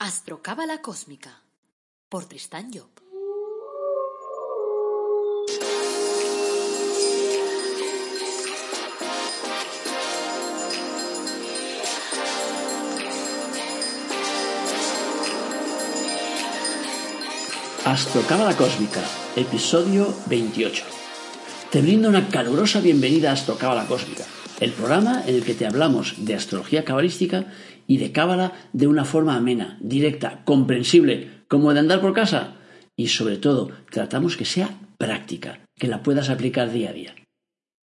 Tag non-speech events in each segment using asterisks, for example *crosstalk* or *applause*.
Astrocábala Cósmica por Tristán Job. Astrocábala Cósmica, episodio 28. Te brindo una calurosa bienvenida a Astrocábala Cósmica, el programa en el que te hablamos de astrología cabalística y de cábala de una forma amena, directa, comprensible, como de andar por casa. Y sobre todo, tratamos que sea práctica, que la puedas aplicar día a día.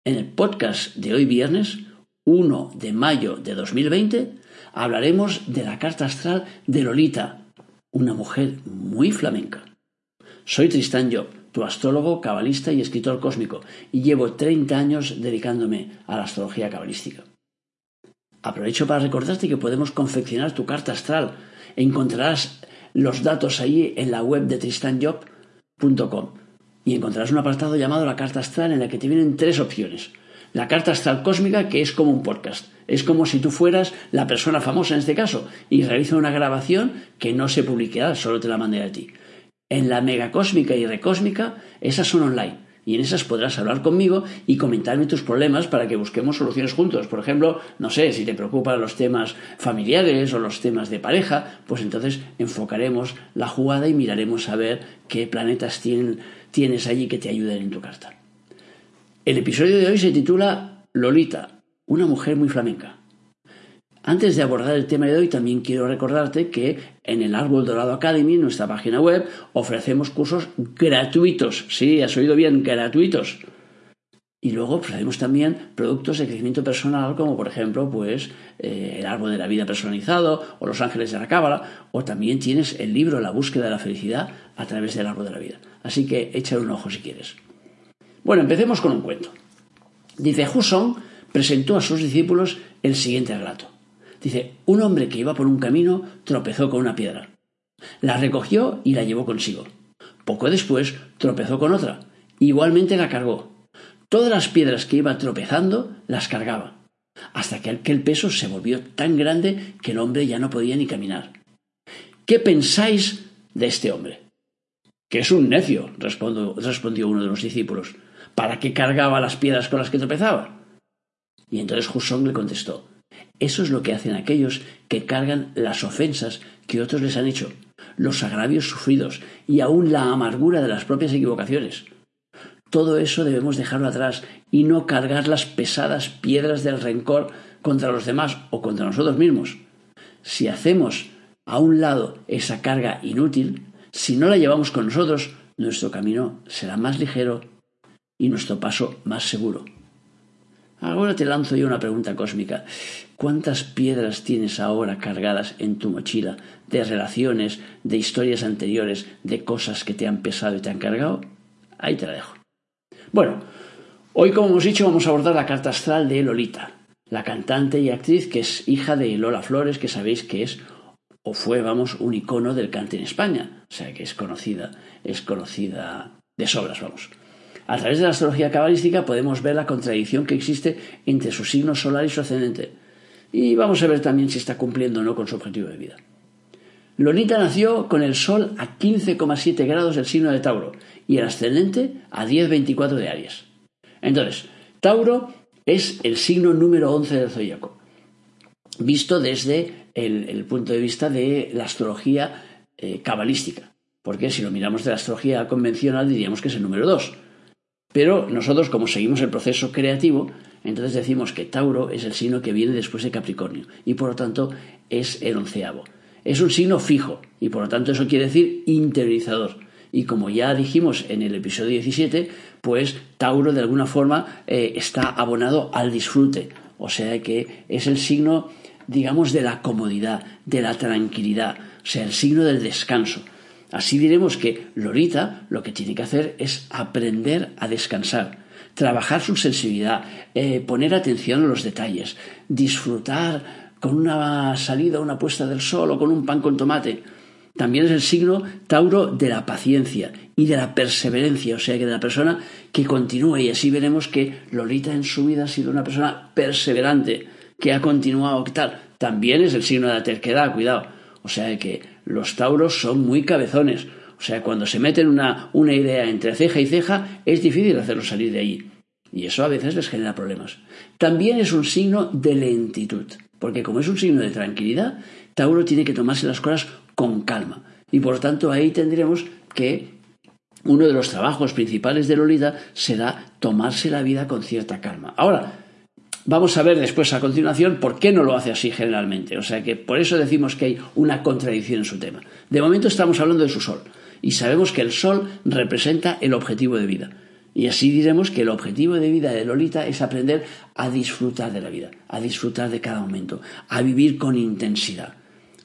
En el podcast de hoy viernes, 1 de mayo de 2020, hablaremos de la carta astral de Lolita, una mujer muy flamenca. Soy Tristán Job, tu astrólogo, cabalista y escritor cósmico, y llevo 30 años dedicándome a la astrología cabalística. Aprovecho para recordarte que podemos confeccionar tu carta astral. Encontrarás los datos ahí en la web de tristanjob.com y encontrarás un apartado llamado la carta astral en la que te vienen tres opciones. La carta astral cósmica, que es como un podcast. Es como si tú fueras la persona famosa en este caso y realiza una grabación que no se publicará, solo te la mandé a ti. En la megacósmica y recósmica, esas son online y en esas podrás hablar conmigo y comentarme tus problemas para que busquemos soluciones juntos. Por ejemplo, no sé, si te preocupan los temas familiares o los temas de pareja, pues entonces enfocaremos la jugada y miraremos a ver qué planetas tienes allí que te ayuden en tu carta. El episodio de hoy se titula Lolita, una mujer muy flamenca. Antes de abordar el tema de hoy, también quiero recordarte que en el Árbol Dorado Academy, nuestra página web, ofrecemos cursos gratuitos. Sí, has oído bien, gratuitos. Y luego ofrecemos también productos de crecimiento personal, como por ejemplo, pues, eh, el árbol de la vida personalizado o los ángeles de la cábala, o también tienes el libro La búsqueda de la felicidad a través del árbol de la vida. Así que échale un ojo si quieres. Bueno, empecemos con un cuento. Dice, Husson presentó a sus discípulos el siguiente relato. Dice, un hombre que iba por un camino tropezó con una piedra. La recogió y la llevó consigo. Poco después tropezó con otra. Igualmente la cargó. Todas las piedras que iba tropezando las cargaba, hasta que aquel peso se volvió tan grande que el hombre ya no podía ni caminar. ¿Qué pensáis de este hombre? Que es un necio, respondió uno de los discípulos. ¿Para qué cargaba las piedras con las que tropezaba? Y entonces Jusón le contestó eso es lo que hacen aquellos que cargan las ofensas que otros les han hecho, los agravios sufridos y aún la amargura de las propias equivocaciones. Todo eso debemos dejarlo atrás y no cargar las pesadas piedras del rencor contra los demás o contra nosotros mismos. Si hacemos a un lado esa carga inútil, si no la llevamos con nosotros, nuestro camino será más ligero y nuestro paso más seguro. Ahora te lanzo yo una pregunta cósmica. ¿Cuántas piedras tienes ahora cargadas en tu mochila de relaciones, de historias anteriores, de cosas que te han pesado y te han cargado? Ahí te la dejo. Bueno, hoy como hemos dicho vamos a abordar la carta astral de Lolita, la cantante y actriz que es hija de Lola Flores, que sabéis que es o fue, vamos, un icono del cante en España, o sea que es conocida, es conocida de sobras, vamos. A través de la astrología cabalística podemos ver la contradicción que existe entre su signo solar y su ascendente. Y vamos a ver también si está cumpliendo o no con su objetivo de vida. Lonita nació con el Sol a 15,7 grados del signo de Tauro y el ascendente a 10,24 de Aries. Entonces, Tauro es el signo número 11 del zodíaco, visto desde el, punto de vista de la astrología eh, cabalística, porque si lo miramos de la astrología convencional diríamos que es el número 2. Pero nosotros, como seguimos el proceso creativo, entonces decimos que Tauro es el signo que viene después de Capricornio y por lo tanto es el onceavo. Es un signo fijo y por lo tanto eso quiere decir interiorizador. Y como ya dijimos en el episodio 17, pues Tauro de alguna forma eh, está abonado al disfrute. O sea que es el signo, digamos, de la comodidad, de la tranquilidad, o sea, el signo del descanso. Así diremos que Lorita lo que tiene que hacer es aprender a descansar, trabajar su sensibilidad, eh, poner atención a los detalles, disfrutar con una salida, una puesta del sol o con un pan con tomate. También es el signo Tauro de la paciencia y de la perseverancia, o sea que de la persona que continúa y así veremos que Lolita en su vida ha sido una persona perseverante, que ha continuado, ¿qué tal? También es el signo de la terquedad, cuidado. O sea que los tauros son muy cabezones. O sea, cuando se meten una, una idea entre ceja y ceja, es difícil hacerlo salir de ahí. Y eso a veces les genera problemas. También es un signo de lentitud, porque como es un signo de tranquilidad, Tauro tiene que tomarse las cosas con calma. Y por tanto ahí tendremos que uno de los trabajos principales de Lolita será tomarse la vida con cierta calma. Ahora, vamos a ver después a continuación por qué no lo hace así generalmente. O sea que por eso decimos que hay una contradicción en su tema. De momento estamos hablando de su sol y sabemos que el sol representa el objetivo de vida. Y así diremos que el objetivo de vida de Lolita es aprender a disfrutar de la vida, a disfrutar de cada momento, a vivir con intensidad,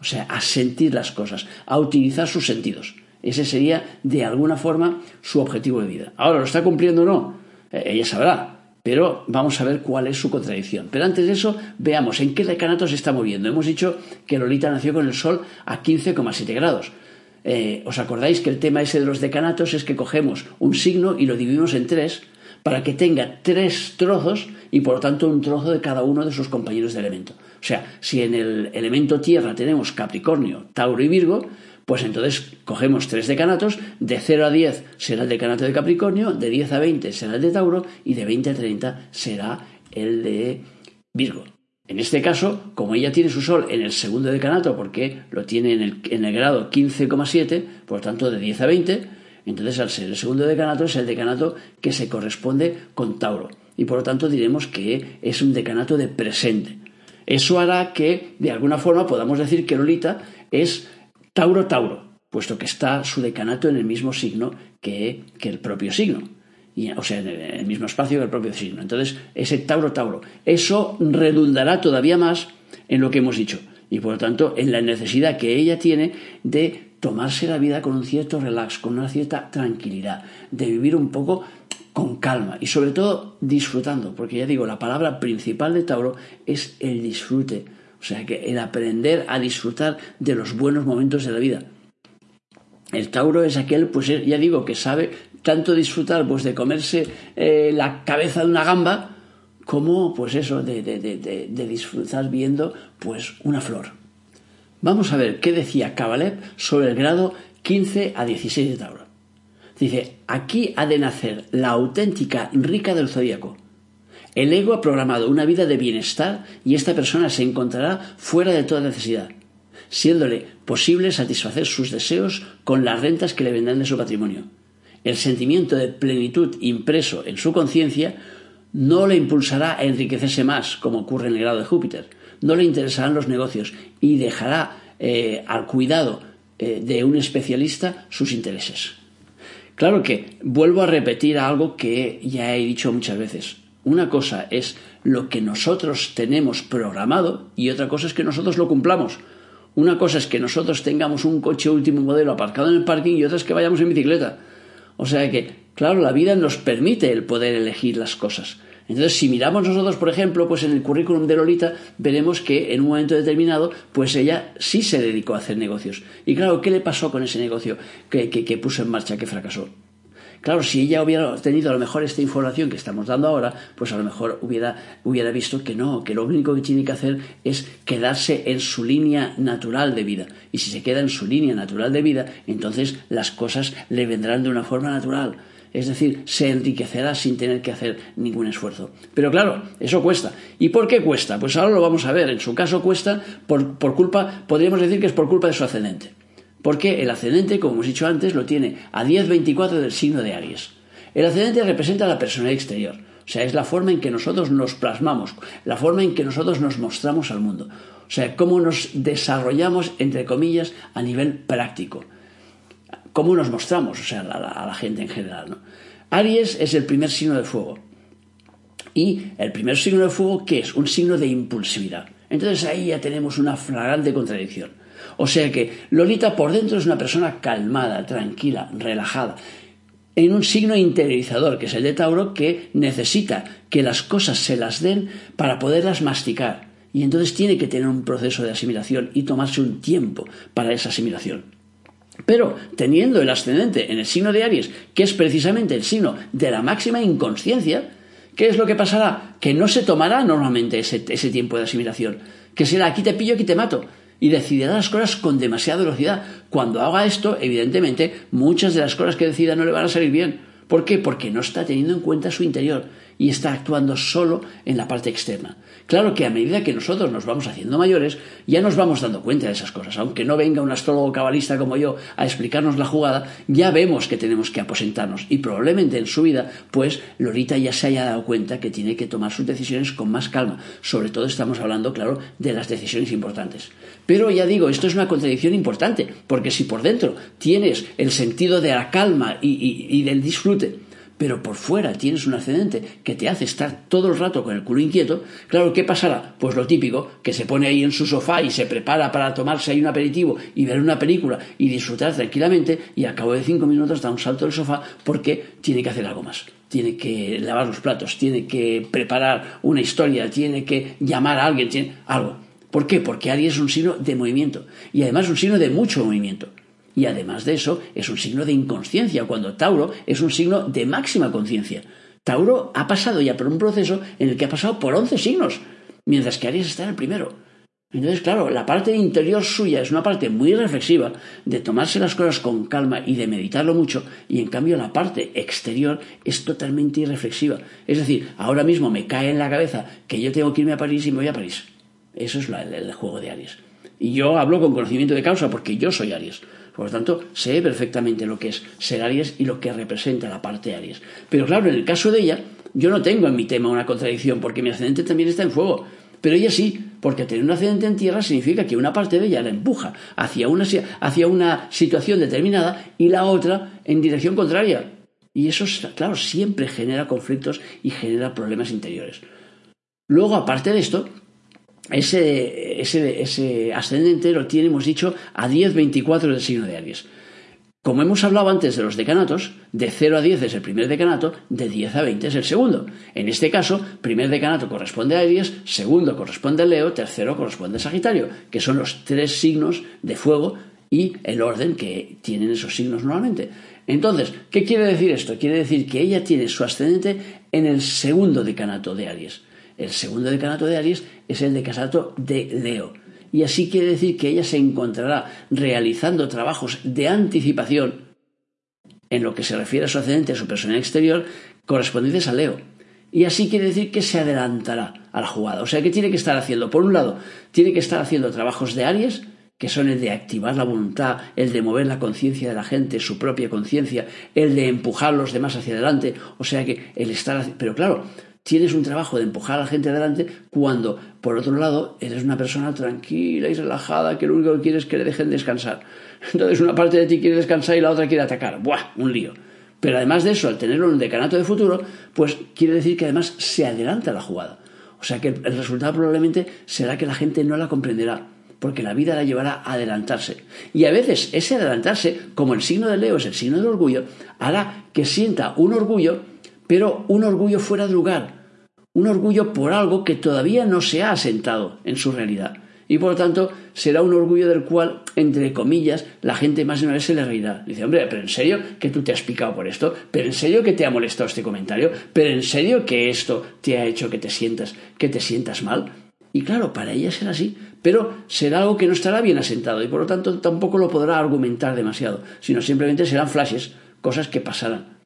o sea, a sentir las cosas, a utilizar sus sentidos. Ese sería, de alguna forma, su objetivo de vida. Ahora, ¿lo está cumpliendo o no? Eh, ella sabrá. Pero vamos a ver cuál es su contradicción. Pero antes de eso, veamos en qué decanato se está moviendo. Hemos dicho que Lolita nació con el Sol a 15,7 grados. Eh, ¿Os acordáis que el tema ese de los decanatos es que cogemos un signo y lo dividimos en tres para que tenga tres trozos y por lo tanto un trozo de cada uno de sus compañeros de elemento? O sea, si en el elemento tierra tenemos Capricornio, Tauro y Virgo, pues entonces cogemos tres decanatos, de 0 a 10 será el decanato de Capricornio, de 10 a 20 será el de Tauro y de 20 a 30 será el de Virgo. En este caso, como ella tiene su sol en el segundo decanato, porque lo tiene en el, en el grado 15,7, por lo tanto de 10 a 20, entonces al ser el segundo decanato es el decanato que se corresponde con Tauro. Y por lo tanto diremos que es un decanato de presente. Eso hará que, de alguna forma, podamos decir que Lolita es Tauro, Tauro, puesto que está su decanato en el mismo signo que, el propio signo. o sea, en el mismo espacio que el propio signo. Entonces, ese Tauro, Tauro. Eso redundará todavía más en lo que hemos dicho. Y por lo tanto, en la necesidad que ella tiene de tomarse la vida con un cierto relax, con una cierta tranquilidad, de vivir un poco con calma y sobre todo disfrutando, porque ya digo, la palabra principal de Tauro es el disfrute o sea que el aprender a disfrutar de los buenos momentos de la vida. El Tauro es aquel, pues eh, ya digo, que sabe tanto disfrutar pues de comerse eh, la cabeza de una gamba como pues eso, de, disfrutar viendo pues una flor. Vamos a ver qué decía Kabalev sobre el grado 15 a 16 de Tauro. Dice, aquí ha de nacer la auténtica rica del zodíaco, el ego ha programado una vida de bienestar y esta persona se encontrará fuera de toda necesidad, siéndole posible satisfacer sus deseos con las rentas que le vendrán de su patrimonio. El sentimiento de plenitud impreso en su conciencia no le impulsará a enriquecerse más, como ocurre en el grado de Júpiter. No le interesarán los negocios y dejará eh, al cuidado eh, de un especialista sus intereses. Claro que vuelvo a repetir algo que ya he dicho muchas veces. Una cosa es lo que nosotros tenemos programado y otra cosa es que nosotros lo cumplamos. Una cosa es que nosotros tengamos un coche último modelo aparcado en el parking y otra es que vayamos en bicicleta. O sea que, claro, la vida nos permite el poder elegir las cosas. Entonces, si miramos nosotros, por ejemplo, pues en el currículum de Lolita, veremos que en un momento determinado, pues ella sí se dedicó a hacer negocios. Y claro, ¿qué le pasó con ese negocio que, que puso en marcha, que fracasó? Claro, si ella hubiera tenido a lo mejor esta información que estamos dando ahora, pues a lo mejor hubiera, hubiera visto que no, que lo único que tiene que hacer es quedarse en su línea natural de vida. Y si se queda en su línea natural de vida, entonces las cosas le vendrán de una forma natural. Es decir, se enriquecerá sin tener que hacer ningún esfuerzo. Pero claro, eso cuesta. ¿Y por qué cuesta? Pues ahora lo vamos a ver. En su caso cuesta por, por culpa, podríamos decir que es por culpa de su ascendente. Porque el ascendente, como hemos dicho antes, lo tiene a 10-24 del signo de Aries. El ascendente representa la personalidad exterior, o sea, es la forma en que nosotros nos plasmamos, la forma en que nosotros nos mostramos al mundo, o sea, cómo nos desarrollamos, entre comillas, a nivel práctico, cómo nos mostramos, o sea, a la, gente en general. Aries es el primer signo de fuego. Y el primer signo de fuego, ¿qué es? Un signo de impulsividad. Entonces ahí ya tenemos una flagrante contradicción. O sea que Lolita por dentro es una persona calmada, tranquila, relajada, en un signo interiorizador, que es el de Tauro, que necesita que las cosas se las den para poderlas masticar. Y entonces tiene que tener un proceso de asimilación y tomarse un tiempo para esa asimilación. Pero teniendo el ascendente en el signo de Aries, que es precisamente el signo de la máxima inconsciencia, ¿qué es lo que pasará? Que no se tomará normalmente ese, tiempo de asimilación, que será aquí te pillo, aquí te mato, y decidirá las cosas con demasiada velocidad. Cuando haga esto, evidentemente, muchas de las cosas que decida no le van a salir bien. ¿Por qué? Porque no está teniendo en cuenta su interior y está actuando solo en la parte externa. Claro que a medida que nosotros nos vamos haciendo mayores, ya nos vamos dando cuenta de esas cosas. Aunque no venga un astrólogo cabalista como yo a explicarnos la jugada, ya vemos que tenemos que aposentarnos. Y probablemente en su vida, pues Lorita ya se haya dado cuenta que tiene que tomar sus decisiones con más calma. Sobre todo estamos hablando, claro, de las decisiones importantes. Pero ya digo, esto es una contradicción importante, porque si por dentro tienes el sentido de la calma y, y del disfrute, pero por fuera tienes un ascendente que te hace estar todo el rato con el culo inquieto, claro, ¿qué pasará? Pues lo típico, que se pone ahí en su sofá y se prepara para tomarse ahí un aperitivo y ver una película y disfrutar tranquilamente y al cabo de cinco minutos da un salto del sofá porque tiene que hacer algo más. Tiene que lavar los platos, tiene que preparar una historia, tiene que llamar a alguien, tiene algo. ¿Por qué? Porque Aries es un signo de movimiento y además un signo de mucho movimiento. Y además de eso, es un signo de inconsciencia, cuando Tauro es un signo de máxima conciencia. Tauro ha pasado ya por un proceso en el que ha pasado por 11 signos, mientras que Aries está en el primero. Entonces, claro, la parte interior suya es una parte muy reflexiva, de tomarse las cosas con calma y de meditarlo mucho, y en cambio la parte exterior es totalmente irreflexiva. Es decir, ahora mismo me cae en la cabeza que yo tengo que irme a París y me voy a París. Eso es el juego de Aries. Y yo hablo con conocimiento de causa porque yo soy Aries. Por lo tanto, sé perfectamente lo que es ser Aries y lo que representa la parte Aries. Pero claro, en el caso de ella, yo no tengo en mi tema una contradicción porque mi ascendente también está en fuego. Pero ella sí, porque tener un ascendente en tierra significa que una parte de ella la empuja hacia una, hacia una situación determinada y la otra en dirección contraria. Y eso, claro, siempre genera conflictos y genera problemas interiores. Luego, aparte de esto, ese, ascendente lo tiene, hemos dicho, a 10-24 del signo de Aries. Como hemos hablado antes de los decanatos, de 0 a 10 es el primer decanato, de 10 a 20 es el segundo. En este caso, primer decanato corresponde a Aries, segundo corresponde a Leo, tercero corresponde a Sagitario, que son los tres signos de fuego y el orden que tienen esos signos normalmente. Entonces, ¿qué quiere decir esto? Quiere decir que ella tiene su ascendente en el segundo decanato de Aries. El segundo decanato de Aries es el decanato de Leo. Y así quiere decir que ella se encontrará realizando trabajos de anticipación en lo que se refiere a su ascendente, a su personalidad exterior, correspondientes a Leo. Y así quiere decir que se adelantará a la jugada. O sea que tiene que estar haciendo, por un lado, tiene que estar haciendo trabajos de Aries, que son el de activar la voluntad, el de mover la conciencia de la gente, su propia conciencia, el de empujar a los demás hacia adelante. O sea que el estar. Pero claro, tienes un trabajo de empujar a la gente adelante cuando, por otro lado, eres una persona tranquila y relajada que lo único que quieres es que le dejen descansar. Entonces una parte de ti quiere descansar y la otra quiere atacar. ¡Buah! Un lío. Pero además de eso, al tenerlo en un decanato de futuro, pues quiere decir que además se adelanta la jugada. O sea que el resultado probablemente será que la gente no la comprenderá, porque la vida la llevará a adelantarse. Y a veces ese adelantarse, como el signo de Leo es el signo del orgullo, hará que sienta un orgullo pero un orgullo fuera de lugar, un orgullo por algo que todavía no se ha asentado en su realidad. Y por lo tanto será un orgullo del cual, entre comillas, la gente más de una vez se le reirá. Dice, hombre, pero en serio que tú te has picado por esto, pero en serio que te ha molestado este comentario, pero en serio que esto te ha hecho que te sientas, que te sientas mal. Y claro, para ella será así, pero será algo que no estará bien asentado y por lo tanto tampoco lo podrá argumentar demasiado, sino simplemente serán flashes, cosas que pasarán.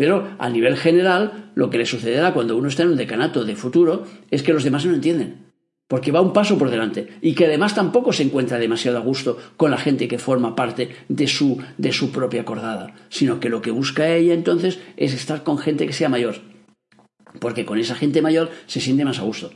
Pero a nivel general, lo que le sucederá cuando uno está en un decanato de futuro es que los demás no entienden. Porque va un paso por delante y que además tampoco se encuentra demasiado a gusto con la gente que forma parte de su, de su propia acordada, sino que lo que busca ella entonces es estar con gente que sea mayor. Porque con esa gente mayor se siente más a gusto.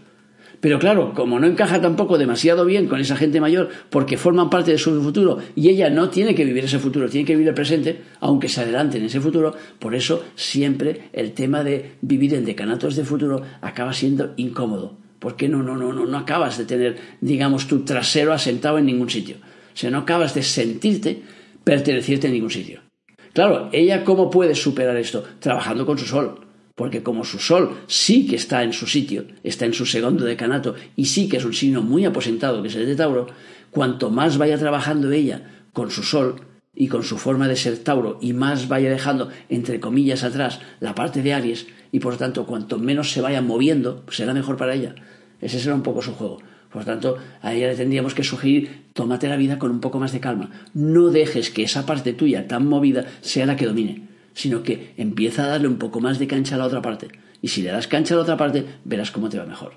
Pero claro, como no encaja tampoco demasiado bien con esa gente mayor porque forman parte de su futuro y ella no tiene que vivir ese futuro, tiene que vivir el presente, aunque se adelante en ese futuro, por eso siempre el tema de vivir en decanatos de futuro acaba siendo incómodo. Porque no, no, no, no, no acabas de tener, digamos, tu trasero asentado en ningún sitio. O sea, no acabas de sentirte perteneciente en ningún sitio. Claro, ella cómo puede superar esto? Trabajando con su sol porque como su sol sí que está en su sitio, está en su segundo decanato y sí que es un signo muy aposentado que es el de Tauro, cuanto más vaya trabajando ella con su sol y con su forma de ser Tauro y más vaya dejando entre comillas atrás la parte de Aries y por tanto cuanto menos se vaya moviendo será mejor para ella. Ese será un poco su juego. Por tanto, a ella le tendríamos que sugerir, tómate la vida con un poco más de calma. No dejes que esa parte tuya tan movida sea la que domine, sino que empieza a darle un poco más de cancha a la otra parte. Y si le das cancha a la otra parte, verás cómo te va mejor.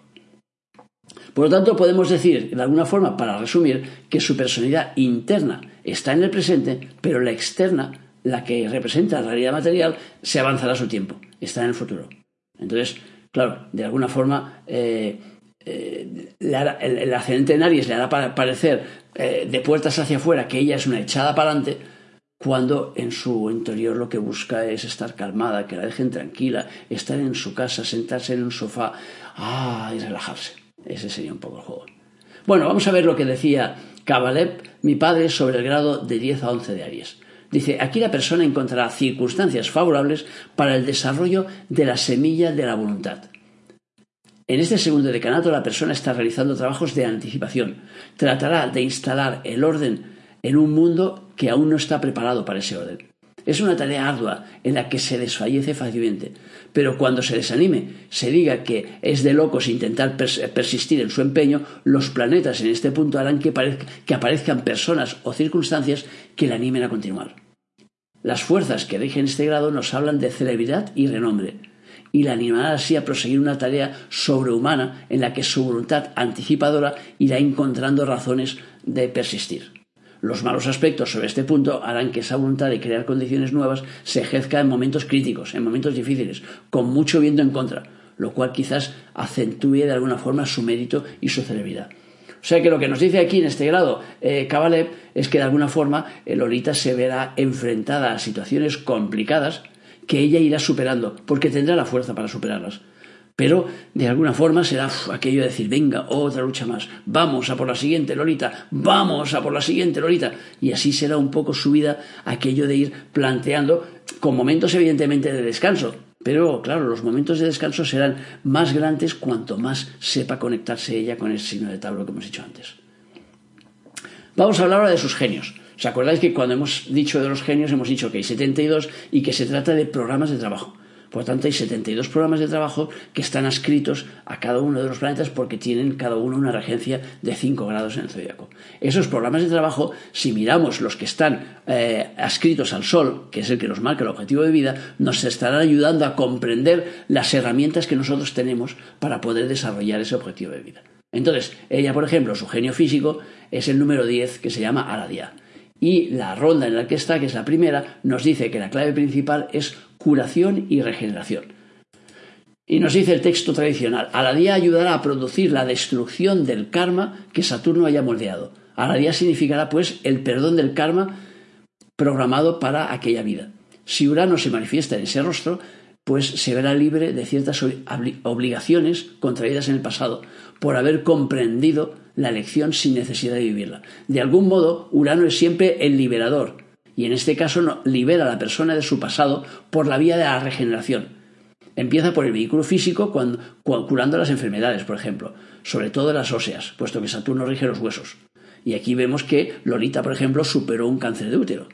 Por lo tanto, podemos decir, de alguna forma, para resumir, que su personalidad interna está en el presente, pero la externa, la que representa la realidad material, se avanzará a su tiempo, está en el futuro. Entonces, claro, de alguna forma, eh, eh, el, ascendente en Aries le hará parecer eh, de puertas hacia afuera que ella es una echada para adelante, cuando en su interior lo que busca es estar calmada, que la dejen tranquila, estar en su casa, sentarse en un sofá ah, y relajarse. Ese sería un poco el juego. Bueno, vamos a ver lo que decía Kabalev, mi padre, sobre el grado de 10 a 11 de Aries. Dice, aquí la persona encontrará circunstancias favorables para el desarrollo de la semilla de la voluntad. En este segundo decanato la persona está realizando trabajos de anticipación. Tratará de instalar el orden en un mundo que aún no está preparado para ese orden. Es una tarea ardua en la que se desfallece fácilmente, pero cuando se desanime, se diga que es de locos intentar persistir en su empeño, los planetas en este punto harán que, aparezcan personas o circunstancias que le animen a continuar. Las fuerzas que rigen este grado nos hablan de celebridad y renombre, y la animará así a proseguir una tarea sobrehumana en la que su voluntad anticipadora irá encontrando razones de persistir. Los malos aspectos sobre este punto harán que esa voluntad de crear condiciones nuevas se ejerza en momentos críticos, en momentos difíciles, con mucho viento en contra, lo cual quizás acentúe de alguna forma su mérito y su celebridad. O sea que lo que nos dice aquí en este grado eh, es que de alguna forma Lolita se verá enfrentada a situaciones complicadas que ella irá superando, porque tendrá la fuerza para superarlas. Pero de alguna forma será aquello de decir, venga, otra lucha más, vamos a por la siguiente Lolita, vamos a por la siguiente Lolita. Y así será un poco su vida aquello de ir planteando, con momentos evidentemente de descanso. Pero claro, los momentos de descanso serán más grandes cuanto más sepa conectarse ella con el signo de tablo que hemos dicho antes. Vamos a hablar ahora de sus genios. ¿Os acordáis que cuando hemos dicho de los genios hemos dicho que hay 72 y que se trata de programas de trabajo? Por tanto, hay 72 programas de trabajo que están adscritos a cada uno de los planetas porque tienen cada uno una regencia de 5 grados en el zodiaco. Esos programas de trabajo, si miramos los que están eh, adscritos al Sol, que es el que nos marca el objetivo de vida, nos estarán ayudando a comprender las herramientas que nosotros tenemos para poder desarrollar ese objetivo de vida. Entonces, ella, por ejemplo, su genio físico es el número 10 que se llama Aradia. Y la ronda en la que está, que es la primera, nos dice que la clave principal es curación y regeneración. Y nos dice el texto tradicional, a la día ayudará a producir la destrucción del karma que Saturno haya moldeado. A la día significará pues el perdón del karma programado para aquella vida. Si Urano se manifiesta en ese rostro, pues se verá libre de ciertas obligaciones contraídas en el pasado, por haber comprendido la lección sin necesidad de vivirla. De algún modo, Urano es siempre el liberador, y en este caso libera a la persona de su pasado por la vía de la regeneración. Empieza por el vehículo físico cuando, curando las enfermedades, por ejemplo, sobre todo las óseas, puesto que Saturno rige los huesos. Y aquí vemos que Lolita, por ejemplo, superó un cáncer de útero.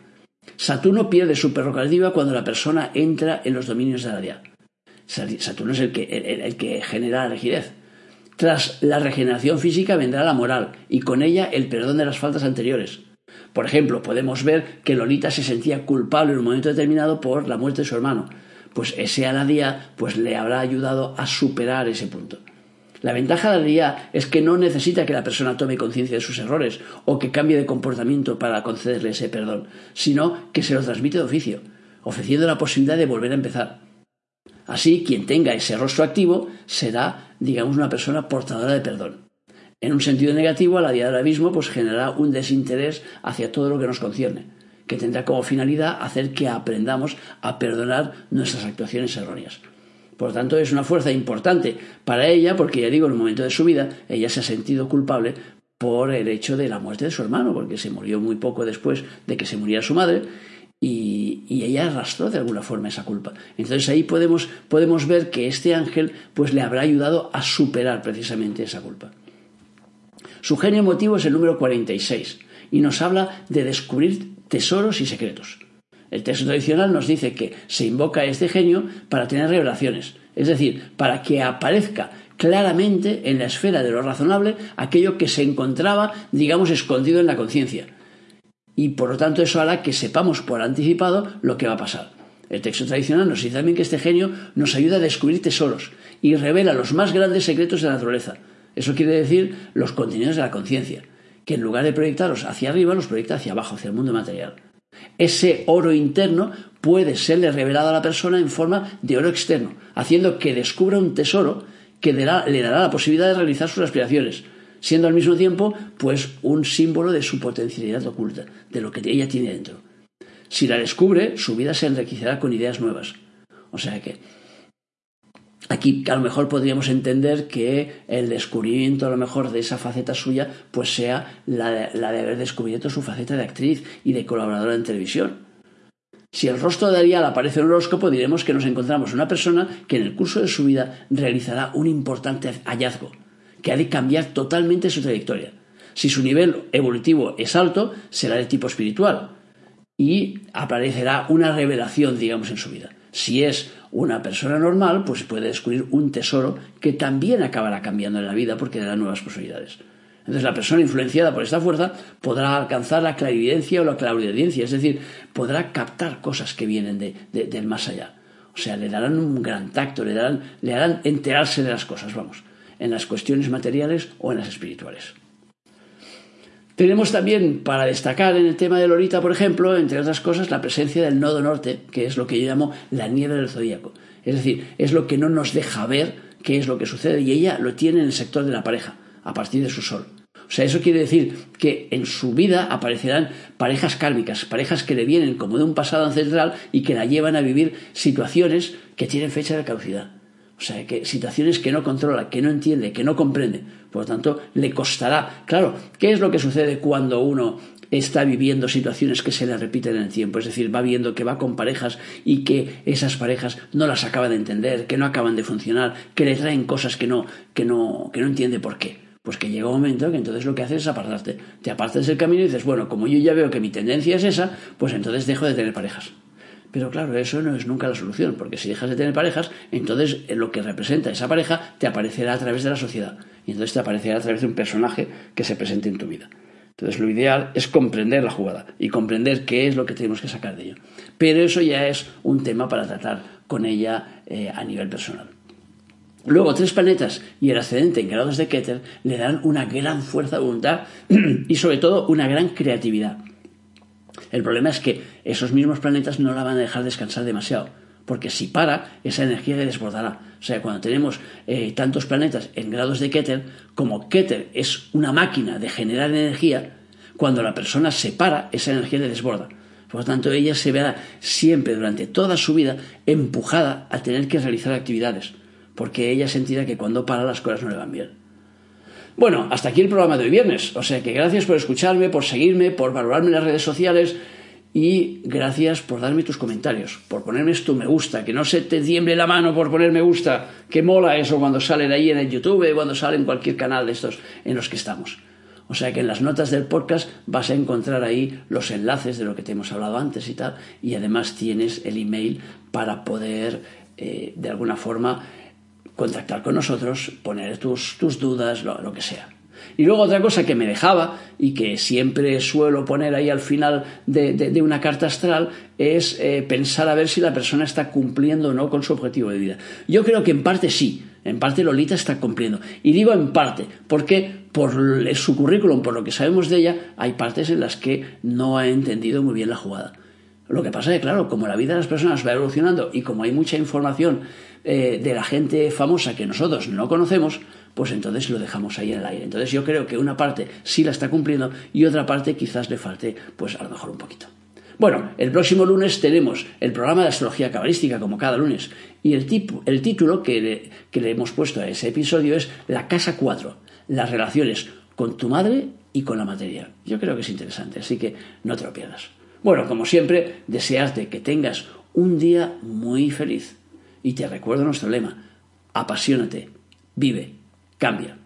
Saturno pierde su prerrogativa cuando la persona entra en los dominios de la día. Saturno es el que, el que genera la rigidez. Tras la regeneración física vendrá la moral y con ella el perdón de las faltas anteriores. Por ejemplo, podemos ver que Lolita se sentía culpable en un momento determinado por la muerte de su hermano. Pues ese aladía pues le habrá ayudado a superar ese punto. La ventaja de aladía es que no necesita que la persona tome conciencia de sus errores o que cambie de comportamiento para concederle ese perdón, sino que se lo transmite de oficio, ofreciendo la posibilidad de volver a empezar. Así, quien tenga ese rostro activo será, digamos, una persona portadora de perdón. En un sentido negativo, a la día del abismo pues generará un desinterés hacia todo lo que nos concierne, que tendrá como finalidad hacer que aprendamos a perdonar nuestras actuaciones erróneas. Por lo tanto, es una fuerza importante para ella, porque ya digo, en un momento de su vida, ella se ha sentido culpable por el hecho de la muerte de su hermano, porque se murió muy poco después de que se muriera su madre, y, ella arrastró de alguna forma esa culpa. Entonces ahí podemos, podemos ver que este ángel pues le habrá ayudado a superar precisamente esa culpa. Su genio emotivo es el número 46 y nos habla de descubrir tesoros y secretos. El texto tradicional nos dice que se invoca a este genio para tener revelaciones, es decir, para que aparezca claramente en la esfera de lo razonable aquello que se encontraba, digamos, escondido en la conciencia. Y por lo tanto eso hará que sepamos por anticipado lo que va a pasar. El texto tradicional nos dice también que este genio nos ayuda a descubrir tesoros y revela los más grandes secretos de la naturaleza. Eso quiere decir los contenidos de la conciencia, que en lugar de proyectarlos hacia arriba, los proyecta hacia abajo, hacia el mundo material. Ese oro interno puede serle revelado a la persona en forma de oro externo, haciendo que descubra un tesoro que le dará la posibilidad de realizar sus aspiraciones, siendo al mismo tiempo pues un símbolo de su potencialidad oculta, de lo que ella tiene dentro. Si la descubre, su vida se enriquecerá con ideas nuevas. O sea que Aquí a lo mejor podríamos entender que el descubrimiento a lo mejor de esa faceta suya pues sea la de, haber descubierto su faceta de actriz y de colaboradora en televisión. Si el rostro de Ariel aparece en el horóscopo, diremos que nos encontramos una persona que en el curso de su vida realizará un importante hallazgo, que ha de cambiar totalmente su trayectoria. Si su nivel evolutivo es alto, será de tipo espiritual y aparecerá una revelación, digamos, en su vida. Si es una persona normal, pues puede descubrir un tesoro que también acabará cambiando en la vida porque le da nuevas posibilidades. Entonces la persona influenciada por esta fuerza podrá alcanzar la clarividencia o la clarividencia, es decir, podrá captar cosas que vienen de, del más allá. O sea, le darán un gran tacto, le darán, le harán enterarse de las cosas, vamos, en las cuestiones materiales o en las espirituales. Tenemos también para destacar en el tema de Lorita, por ejemplo, entre otras cosas, la presencia del nodo norte, que es lo que yo llamo la nieve del zodíaco. Es decir, es lo que no nos deja ver qué es lo que sucede y ella lo tiene en el sector de la pareja, a partir de su sol. O sea, eso quiere decir que en su vida aparecerán parejas kármicas, parejas que le vienen como de un pasado ancestral y que la llevan a vivir situaciones que tienen fecha de caducidad. O sea, que situaciones que no controla, que no entiende, que no comprende. Por lo tanto, le costará. Claro, ¿qué es lo que sucede cuando uno está viviendo situaciones que se le repiten en el tiempo? Es decir, va viendo que va con parejas y que esas parejas no las acaba de entender, que no acaban de funcionar, que le traen cosas que no, que no, que no entiende por qué. Pues que llega un momento que entonces lo que haces es apartarte. Te apartas del camino y dices, bueno, como yo ya veo que mi tendencia es esa, pues entonces dejo de tener parejas. Pero claro, eso no es nunca la solución, porque si dejas de tener parejas, entonces eh, lo que representa esa pareja te aparecerá a través de la sociedad. Y entonces te aparecerá a través de un personaje que se presente en tu vida. Entonces lo ideal es comprender la jugada y comprender qué es lo que tenemos que sacar de ello. Pero eso ya es un tema para tratar con ella eh, a nivel personal. Luego, tres planetas y el ascendente en grados de Keter le dan una gran fuerza de voluntad *clears throat* y sobre todo una gran creatividad. El problema es que esos mismos planetas no la van a dejar descansar demasiado, porque si para, esa energía le desbordará. O sea, cuando tenemos eh, tantos planetas en grados de Keter, como Keter es una máquina de generar energía, cuando la persona se para, esa energía le desborda. Por lo tanto, ella se verá siempre durante toda su vida empujada a tener que realizar actividades, porque ella sentirá que cuando para las cosas no le van bien. Bueno, hasta aquí el programa de hoy viernes. O sea que gracias por escucharme, por seguirme, por valorarme en las redes sociales y gracias por darme tus comentarios, por ponerme tu me gusta, que no se te tiemble la mano por poner me gusta, que mola eso cuando salen ahí en el YouTube, cuando sale en cualquier canal de estos en los que estamos. O sea que en las notas del podcast vas a encontrar ahí los enlaces de lo que te hemos hablado antes y tal, y además tienes el email para poder eh, de alguna forma contactar con nosotros, poner tus, tus dudas, lo, que sea. Y luego otra cosa que me dejaba y que siempre suelo poner ahí al final de, una carta astral es eh, pensar a ver si la persona está cumpliendo o no con su objetivo de vida. Yo creo que en parte sí, en parte Lolita está cumpliendo. Y digo en parte, porque por su currículum, por lo que sabemos de ella, hay partes en las que no ha entendido muy bien la jugada. Lo que pasa es que, claro, como la vida de las personas va evolucionando y como hay mucha información eh, de la gente famosa que nosotros no conocemos, pues entonces lo dejamos ahí en el aire. Entonces yo creo que una parte sí la está cumpliendo y otra parte quizás le falte, pues a lo mejor un poquito. Bueno, el próximo lunes tenemos el programa de astrología cabalística, como cada lunes, y el, el título que le, que le hemos puesto a ese episodio es La Casa 4, las relaciones con tu madre y con la materia. Yo creo que es interesante, así que no te lo pierdas. Bueno, como siempre, desearte que tengas un día muy feliz. Y te recuerdo nuestro lema, apasionate, vive, cambia.